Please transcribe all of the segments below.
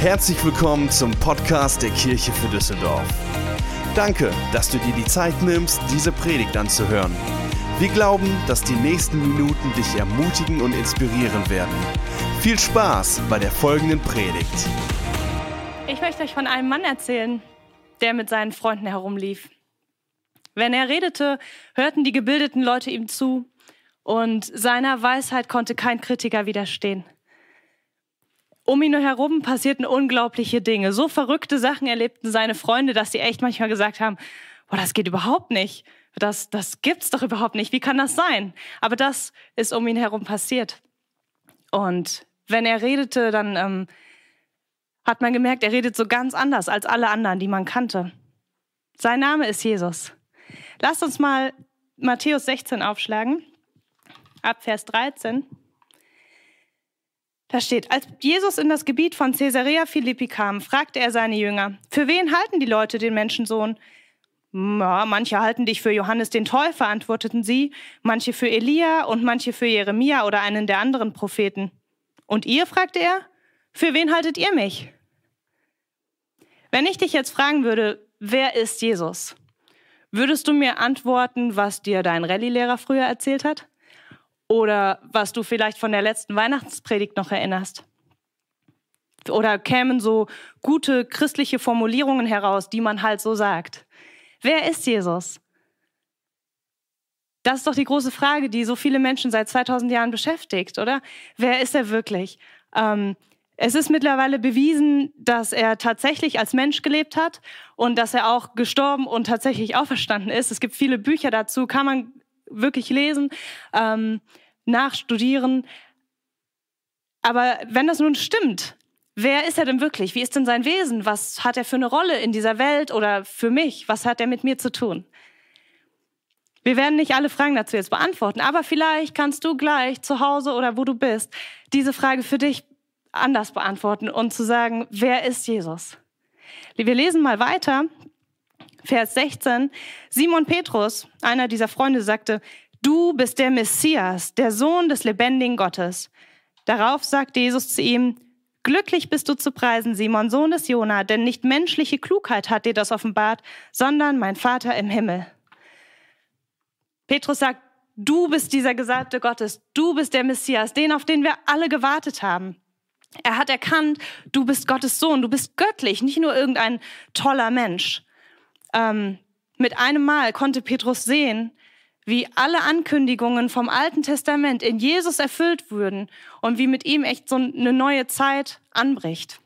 Herzlich willkommen zum Podcast der Kirche für Düsseldorf. Danke, dass du dir die Zeit nimmst, diese Predigt anzuhören. Wir glauben, dass die nächsten Minuten dich ermutigen und inspirieren werden. Viel Spaß bei der folgenden Predigt. Ich möchte euch von einem Mann erzählen, der mit seinen Freunden herumlief. Wenn er redete, hörten die gebildeten Leute ihm zu und seiner Weisheit konnte kein Kritiker widerstehen. Um ihn herum passierten unglaubliche Dinge. So verrückte Sachen erlebten seine Freunde, dass sie echt manchmal gesagt haben, boah, das geht überhaupt nicht. Das, das gibt's doch überhaupt nicht. Wie kann das sein? Aber das ist um ihn herum passiert. Und wenn er redete, dann ähm, hat man gemerkt, er redet so ganz anders als alle anderen, die man kannte. Sein Name ist Jesus. Lasst uns mal Matthäus 16 aufschlagen, ab Vers 13. Da steht, als Jesus in das Gebiet von Caesarea Philippi kam, fragte er seine Jünger, für wen halten die Leute den Menschensohn? Ja, manche halten dich für Johannes den Täufer, antworteten sie, manche für Elia und manche für Jeremia oder einen der anderen Propheten. Und ihr, fragte er, für wen haltet ihr mich? Wenn ich dich jetzt fragen würde, wer ist Jesus? Würdest du mir antworten, was dir dein Rallye-Lehrer früher erzählt hat? Oder was du vielleicht von der letzten Weihnachtspredigt noch erinnerst. Oder kämen so gute christliche Formulierungen heraus, die man halt so sagt. Wer ist Jesus? Das ist doch die große Frage, die so viele Menschen seit 2000 Jahren beschäftigt, oder? Wer ist er wirklich? Ähm, es ist mittlerweile bewiesen, dass er tatsächlich als Mensch gelebt hat und dass er auch gestorben und tatsächlich auferstanden ist. Es gibt viele Bücher dazu, kann man wirklich lesen, ähm, nachstudieren. Aber wenn das nun stimmt, wer ist er denn wirklich? Wie ist denn sein Wesen? Was hat er für eine Rolle in dieser Welt oder für mich? Was hat er mit mir zu tun? Wir werden nicht alle Fragen dazu jetzt beantworten, aber vielleicht kannst du gleich zu Hause oder wo du bist diese Frage für dich anders beantworten und zu sagen, wer ist Jesus? Wir lesen mal weiter Vers 16, Simon Petrus, einer dieser Freunde, sagte, du bist der Messias, der Sohn des lebendigen Gottes. Darauf sagte Jesus zu ihm, Glücklich bist du zu preisen, Simon, Sohn des Jona, denn nicht menschliche Klugheit hat dir das offenbart, sondern mein Vater im Himmel. Petrus sagt, du bist dieser Gesalbte Gottes, du bist der Messias, den, auf den wir alle gewartet haben. Er hat erkannt, du bist Gottes Sohn, du bist göttlich, nicht nur irgendein toller Mensch ähm, mit einem Mal konnte Petrus sehen, wie alle Ankündigungen vom Alten Testament in Jesus erfüllt wurden und wie mit ihm echt so eine neue Zeit anbricht.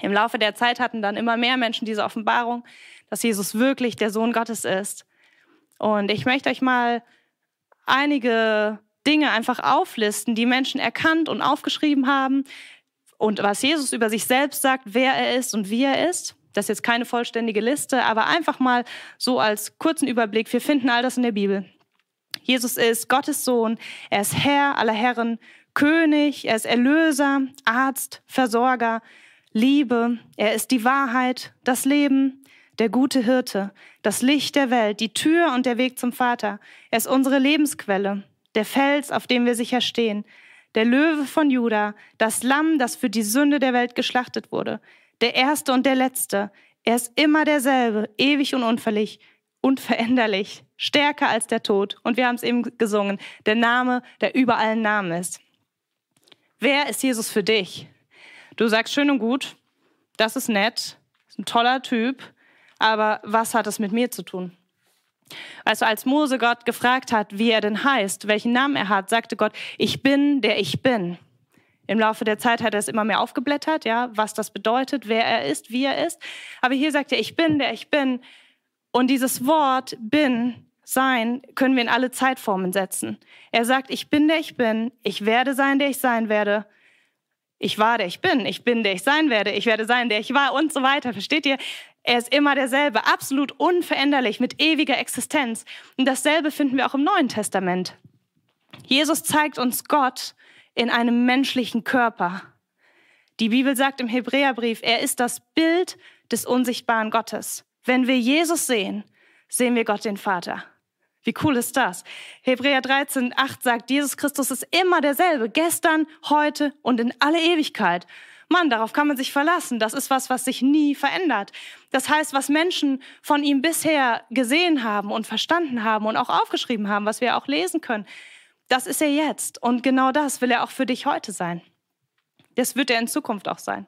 Im Laufe der Zeit hatten dann immer mehr Menschen diese Offenbarung, dass Jesus wirklich der Sohn Gottes ist. Und ich möchte euch mal einige Dinge einfach auflisten, die Menschen erkannt und aufgeschrieben haben und was Jesus über sich selbst sagt, wer er ist und wie er ist. Das ist jetzt keine vollständige Liste, aber einfach mal so als kurzen Überblick. Wir finden all das in der Bibel. Jesus ist Gottes Sohn, er ist Herr aller Herren, König, er ist Erlöser, Arzt, Versorger, Liebe, er ist die Wahrheit, das Leben, der gute Hirte, das Licht der Welt, die Tür und der Weg zum Vater. Er ist unsere Lebensquelle, der Fels, auf dem wir sicher stehen, der Löwe von Juda, das Lamm, das für die Sünde der Welt geschlachtet wurde der Erste und der Letzte. Er ist immer derselbe, ewig und unverlich, unveränderlich, stärker als der Tod. Und wir haben es eben gesungen, der Name, der über allen Namen ist. Wer ist Jesus für dich? Du sagst schön und gut, das ist nett, ist ein toller Typ, aber was hat es mit mir zu tun? Also als Mose Gott gefragt hat, wie er denn heißt, welchen Namen er hat, sagte Gott, ich bin, der ich bin. Im Laufe der Zeit hat er es immer mehr aufgeblättert, ja, was das bedeutet, wer er ist, wie er ist. Aber hier sagt er, ich bin der ich bin. Und dieses Wort bin, sein, können wir in alle Zeitformen setzen. Er sagt, ich bin der ich bin, ich werde sein, der ich sein werde. Ich war der ich bin, ich bin der ich sein werde, ich werde sein, der ich war und so weiter. Versteht ihr? Er ist immer derselbe, absolut unveränderlich, mit ewiger Existenz. Und dasselbe finden wir auch im Neuen Testament. Jesus zeigt uns Gott in einem menschlichen Körper. Die Bibel sagt im Hebräerbrief, er ist das Bild des unsichtbaren Gottes. Wenn wir Jesus sehen, sehen wir Gott den Vater. Wie cool ist das? Hebräer 13, 8 sagt, Jesus Christus ist immer derselbe, gestern, heute und in alle Ewigkeit. Mann, darauf kann man sich verlassen. Das ist was, was sich nie verändert. Das heißt, was Menschen von ihm bisher gesehen haben und verstanden haben und auch aufgeschrieben haben, was wir auch lesen können, das ist er jetzt. Und genau das will er auch für dich heute sein. Das wird er in Zukunft auch sein.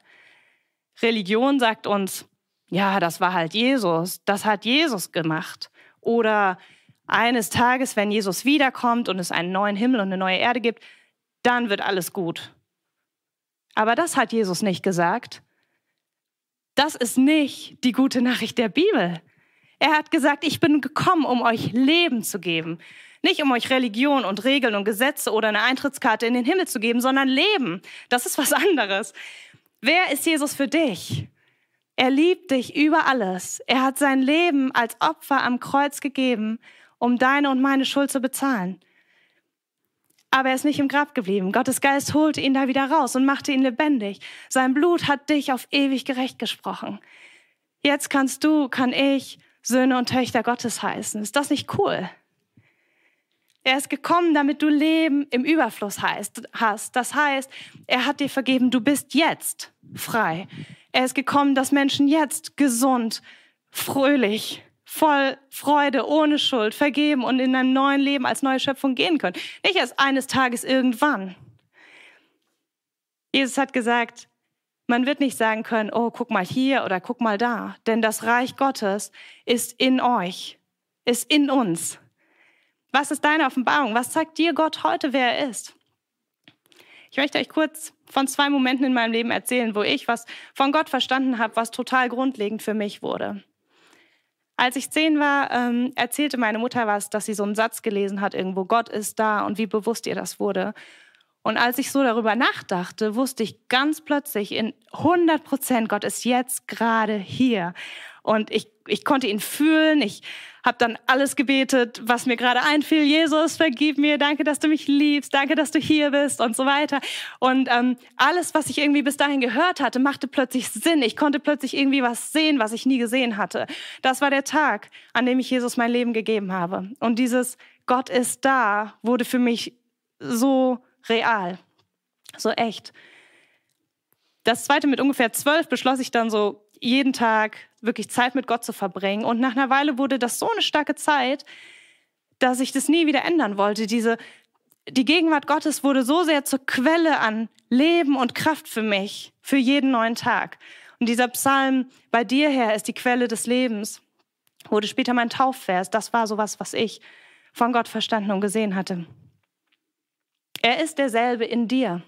Religion sagt uns, ja, das war halt Jesus, das hat Jesus gemacht. Oder eines Tages, wenn Jesus wiederkommt und es einen neuen Himmel und eine neue Erde gibt, dann wird alles gut. Aber das hat Jesus nicht gesagt. Das ist nicht die gute Nachricht der Bibel. Er hat gesagt, ich bin gekommen, um euch Leben zu geben. Nicht um euch Religion und Regeln und Gesetze oder eine Eintrittskarte in den Himmel zu geben, sondern Leben. Das ist was anderes. Wer ist Jesus für dich? Er liebt dich über alles. Er hat sein Leben als Opfer am Kreuz gegeben, um deine und meine Schuld zu bezahlen. Aber er ist nicht im Grab geblieben. Gottes Geist holte ihn da wieder raus und machte ihn lebendig. Sein Blut hat dich auf ewig gerecht gesprochen. Jetzt kannst du, kann ich Söhne und Töchter Gottes heißen. Ist das nicht cool? Er ist gekommen, damit du Leben im Überfluss heißt, hast. Das heißt, er hat dir vergeben, du bist jetzt frei. Er ist gekommen, dass Menschen jetzt gesund, fröhlich, voll Freude, ohne Schuld, vergeben und in einem neuen Leben als neue Schöpfung gehen können. Nicht erst eines Tages irgendwann. Jesus hat gesagt, man wird nicht sagen können, oh, guck mal hier oder guck mal da, denn das Reich Gottes ist in euch, ist in uns. Was ist deine Offenbarung? Was zeigt dir Gott heute, wer er ist? Ich möchte euch kurz von zwei Momenten in meinem Leben erzählen, wo ich was von Gott verstanden habe, was total grundlegend für mich wurde. Als ich zehn war, ähm, erzählte meine Mutter was, dass sie so einen Satz gelesen hat irgendwo, Gott ist da und wie bewusst ihr das wurde. Und als ich so darüber nachdachte, wusste ich ganz plötzlich in 100 Prozent, Gott ist jetzt gerade hier. Und ich, ich konnte ihn fühlen. Ich habe dann alles gebetet, was mir gerade einfiel. Jesus, vergib mir. Danke, dass du mich liebst. Danke, dass du hier bist und so weiter. Und ähm, alles, was ich irgendwie bis dahin gehört hatte, machte plötzlich Sinn. Ich konnte plötzlich irgendwie was sehen, was ich nie gesehen hatte. Das war der Tag, an dem ich Jesus mein Leben gegeben habe. Und dieses Gott ist da wurde für mich so real, so echt. Das zweite mit ungefähr zwölf beschloss ich dann so jeden Tag wirklich Zeit mit Gott zu verbringen. Und nach einer Weile wurde das so eine starke Zeit, dass ich das nie wieder ändern wollte. Diese, die Gegenwart Gottes wurde so sehr zur Quelle an Leben und Kraft für mich, für jeden neuen Tag. Und dieser Psalm, bei dir her ist die Quelle des Lebens, wurde später mein Taufvers. Das war sowas, was ich von Gott verstanden und gesehen hatte. Er ist derselbe in dir.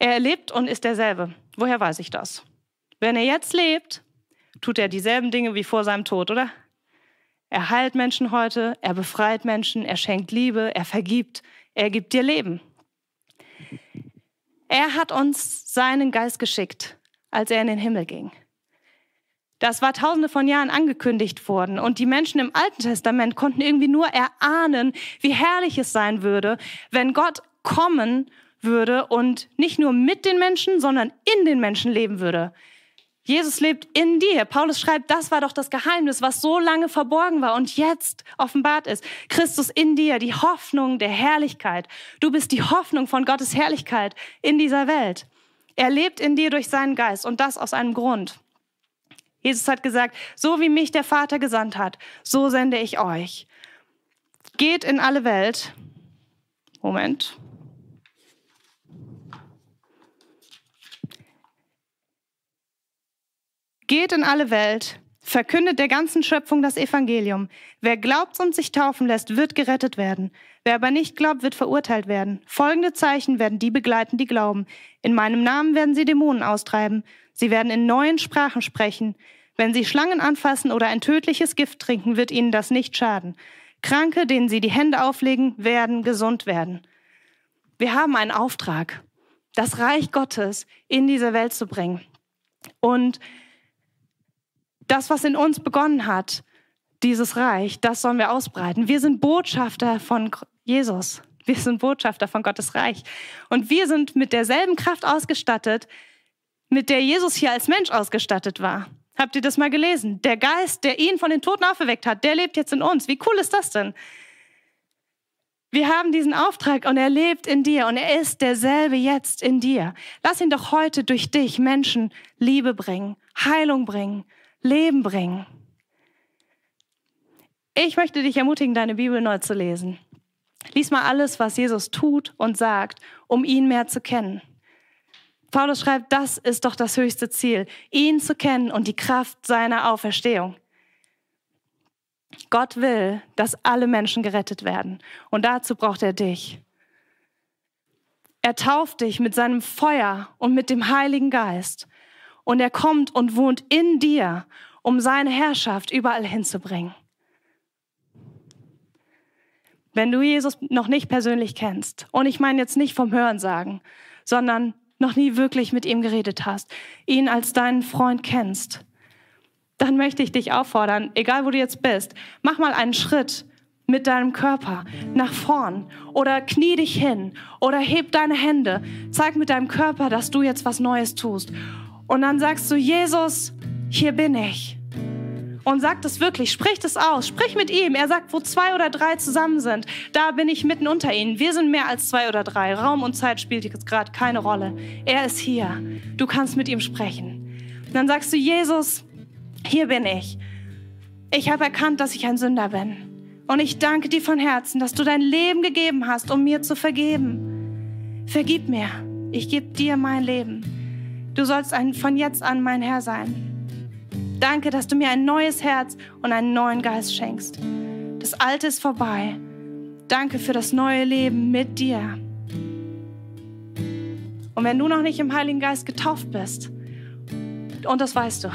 Er lebt und ist derselbe. Woher weiß ich das? Wenn er jetzt lebt, tut er dieselben Dinge wie vor seinem Tod, oder? Er heilt Menschen heute, er befreit Menschen, er schenkt Liebe, er vergibt, er gibt dir Leben. Er hat uns seinen Geist geschickt, als er in den Himmel ging. Das war tausende von Jahren angekündigt worden und die Menschen im Alten Testament konnten irgendwie nur erahnen, wie herrlich es sein würde, wenn Gott kommen würde und nicht nur mit den Menschen, sondern in den Menschen leben würde. Jesus lebt in dir. Paulus schreibt, das war doch das Geheimnis, was so lange verborgen war und jetzt offenbart ist. Christus in dir, die Hoffnung der Herrlichkeit. Du bist die Hoffnung von Gottes Herrlichkeit in dieser Welt. Er lebt in dir durch seinen Geist und das aus einem Grund. Jesus hat gesagt, so wie mich der Vater gesandt hat, so sende ich euch. Geht in alle Welt. Moment. Geht in alle Welt, verkündet der ganzen Schöpfung das Evangelium. Wer glaubt und sich taufen lässt, wird gerettet werden. Wer aber nicht glaubt, wird verurteilt werden. Folgende Zeichen werden die begleiten, die glauben. In meinem Namen werden sie Dämonen austreiben. Sie werden in neuen Sprachen sprechen. Wenn sie Schlangen anfassen oder ein tödliches Gift trinken, wird ihnen das nicht schaden. Kranke, denen sie die Hände auflegen, werden gesund werden. Wir haben einen Auftrag, das Reich Gottes in diese Welt zu bringen. Und das, was in uns begonnen hat, dieses Reich, das sollen wir ausbreiten. Wir sind Botschafter von Jesus. Wir sind Botschafter von Gottes Reich. Und wir sind mit derselben Kraft ausgestattet, mit der Jesus hier als Mensch ausgestattet war. Habt ihr das mal gelesen? Der Geist, der ihn von den Toten auferweckt hat, der lebt jetzt in uns. Wie cool ist das denn? Wir haben diesen Auftrag und er lebt in dir und er ist derselbe jetzt in dir. Lass ihn doch heute durch dich Menschen Liebe bringen, Heilung bringen, Leben bringen. Ich möchte dich ermutigen, deine Bibel neu zu lesen. Lies mal alles, was Jesus tut und sagt, um ihn mehr zu kennen. Paulus schreibt, das ist doch das höchste Ziel, ihn zu kennen und die Kraft seiner Auferstehung. Gott will, dass alle Menschen gerettet werden. Und dazu braucht er dich. Er tauft dich mit seinem Feuer und mit dem Heiligen Geist. Und er kommt und wohnt in dir, um seine Herrschaft überall hinzubringen. Wenn du Jesus noch nicht persönlich kennst, und ich meine jetzt nicht vom Hören sagen, sondern noch nie wirklich mit ihm geredet hast, ihn als deinen Freund kennst, dann möchte ich dich auffordern, egal wo du jetzt bist, mach mal einen Schritt mit deinem Körper nach vorn oder knie dich hin oder heb deine Hände, zeig mit deinem Körper, dass du jetzt was Neues tust. Und dann sagst du, Jesus, hier bin ich und sagt es wirklich, spricht es aus, sprich mit ihm. Er sagt, wo zwei oder drei zusammen sind, da bin ich mitten unter ihnen. Wir sind mehr als zwei oder drei. Raum und Zeit spielt jetzt gerade keine Rolle. Er ist hier. Du kannst mit ihm sprechen. Und dann sagst du, Jesus, hier bin ich. Ich habe erkannt, dass ich ein Sünder bin. Und ich danke dir von Herzen, dass du dein Leben gegeben hast, um mir zu vergeben. Vergib mir. Ich gebe dir mein Leben. Du sollst ein, von jetzt an mein Herr sein. Danke, dass du mir ein neues Herz und einen neuen Geist schenkst. Das Alte ist vorbei. Danke für das neue Leben mit dir. Und wenn du noch nicht im Heiligen Geist getauft bist, und das weißt du,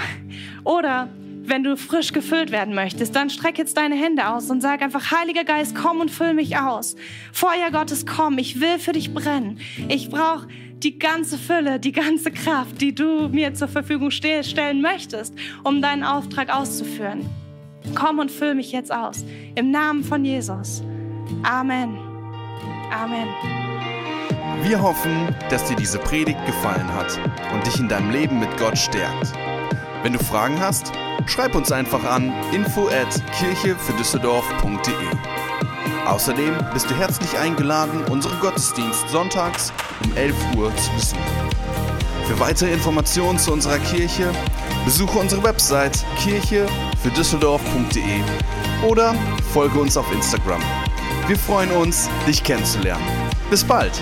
oder wenn du frisch gefüllt werden möchtest, dann streck jetzt deine Hände aus und sag einfach, Heiliger Geist, komm und füll mich aus. Feuer Gottes, komm, ich will für dich brennen. Ich brauche die ganze Fülle, die ganze Kraft, die du mir zur Verfügung stellen möchtest, um deinen Auftrag auszuführen. Komm und füll mich jetzt aus. Im Namen von Jesus. Amen. Amen. Wir hoffen, dass dir diese Predigt gefallen hat und dich in deinem Leben mit Gott stärkt. Wenn du Fragen hast, schreib uns einfach an info at kirchefürdüsseldorf.de. Außerdem bist du herzlich eingeladen, unseren Gottesdienst sonntags um 11 Uhr zu besuchen. Für weitere Informationen zu unserer Kirche besuche unsere Website kirchefürdüsseldorf.de oder folge uns auf Instagram. Wir freuen uns, dich kennenzulernen. Bis bald!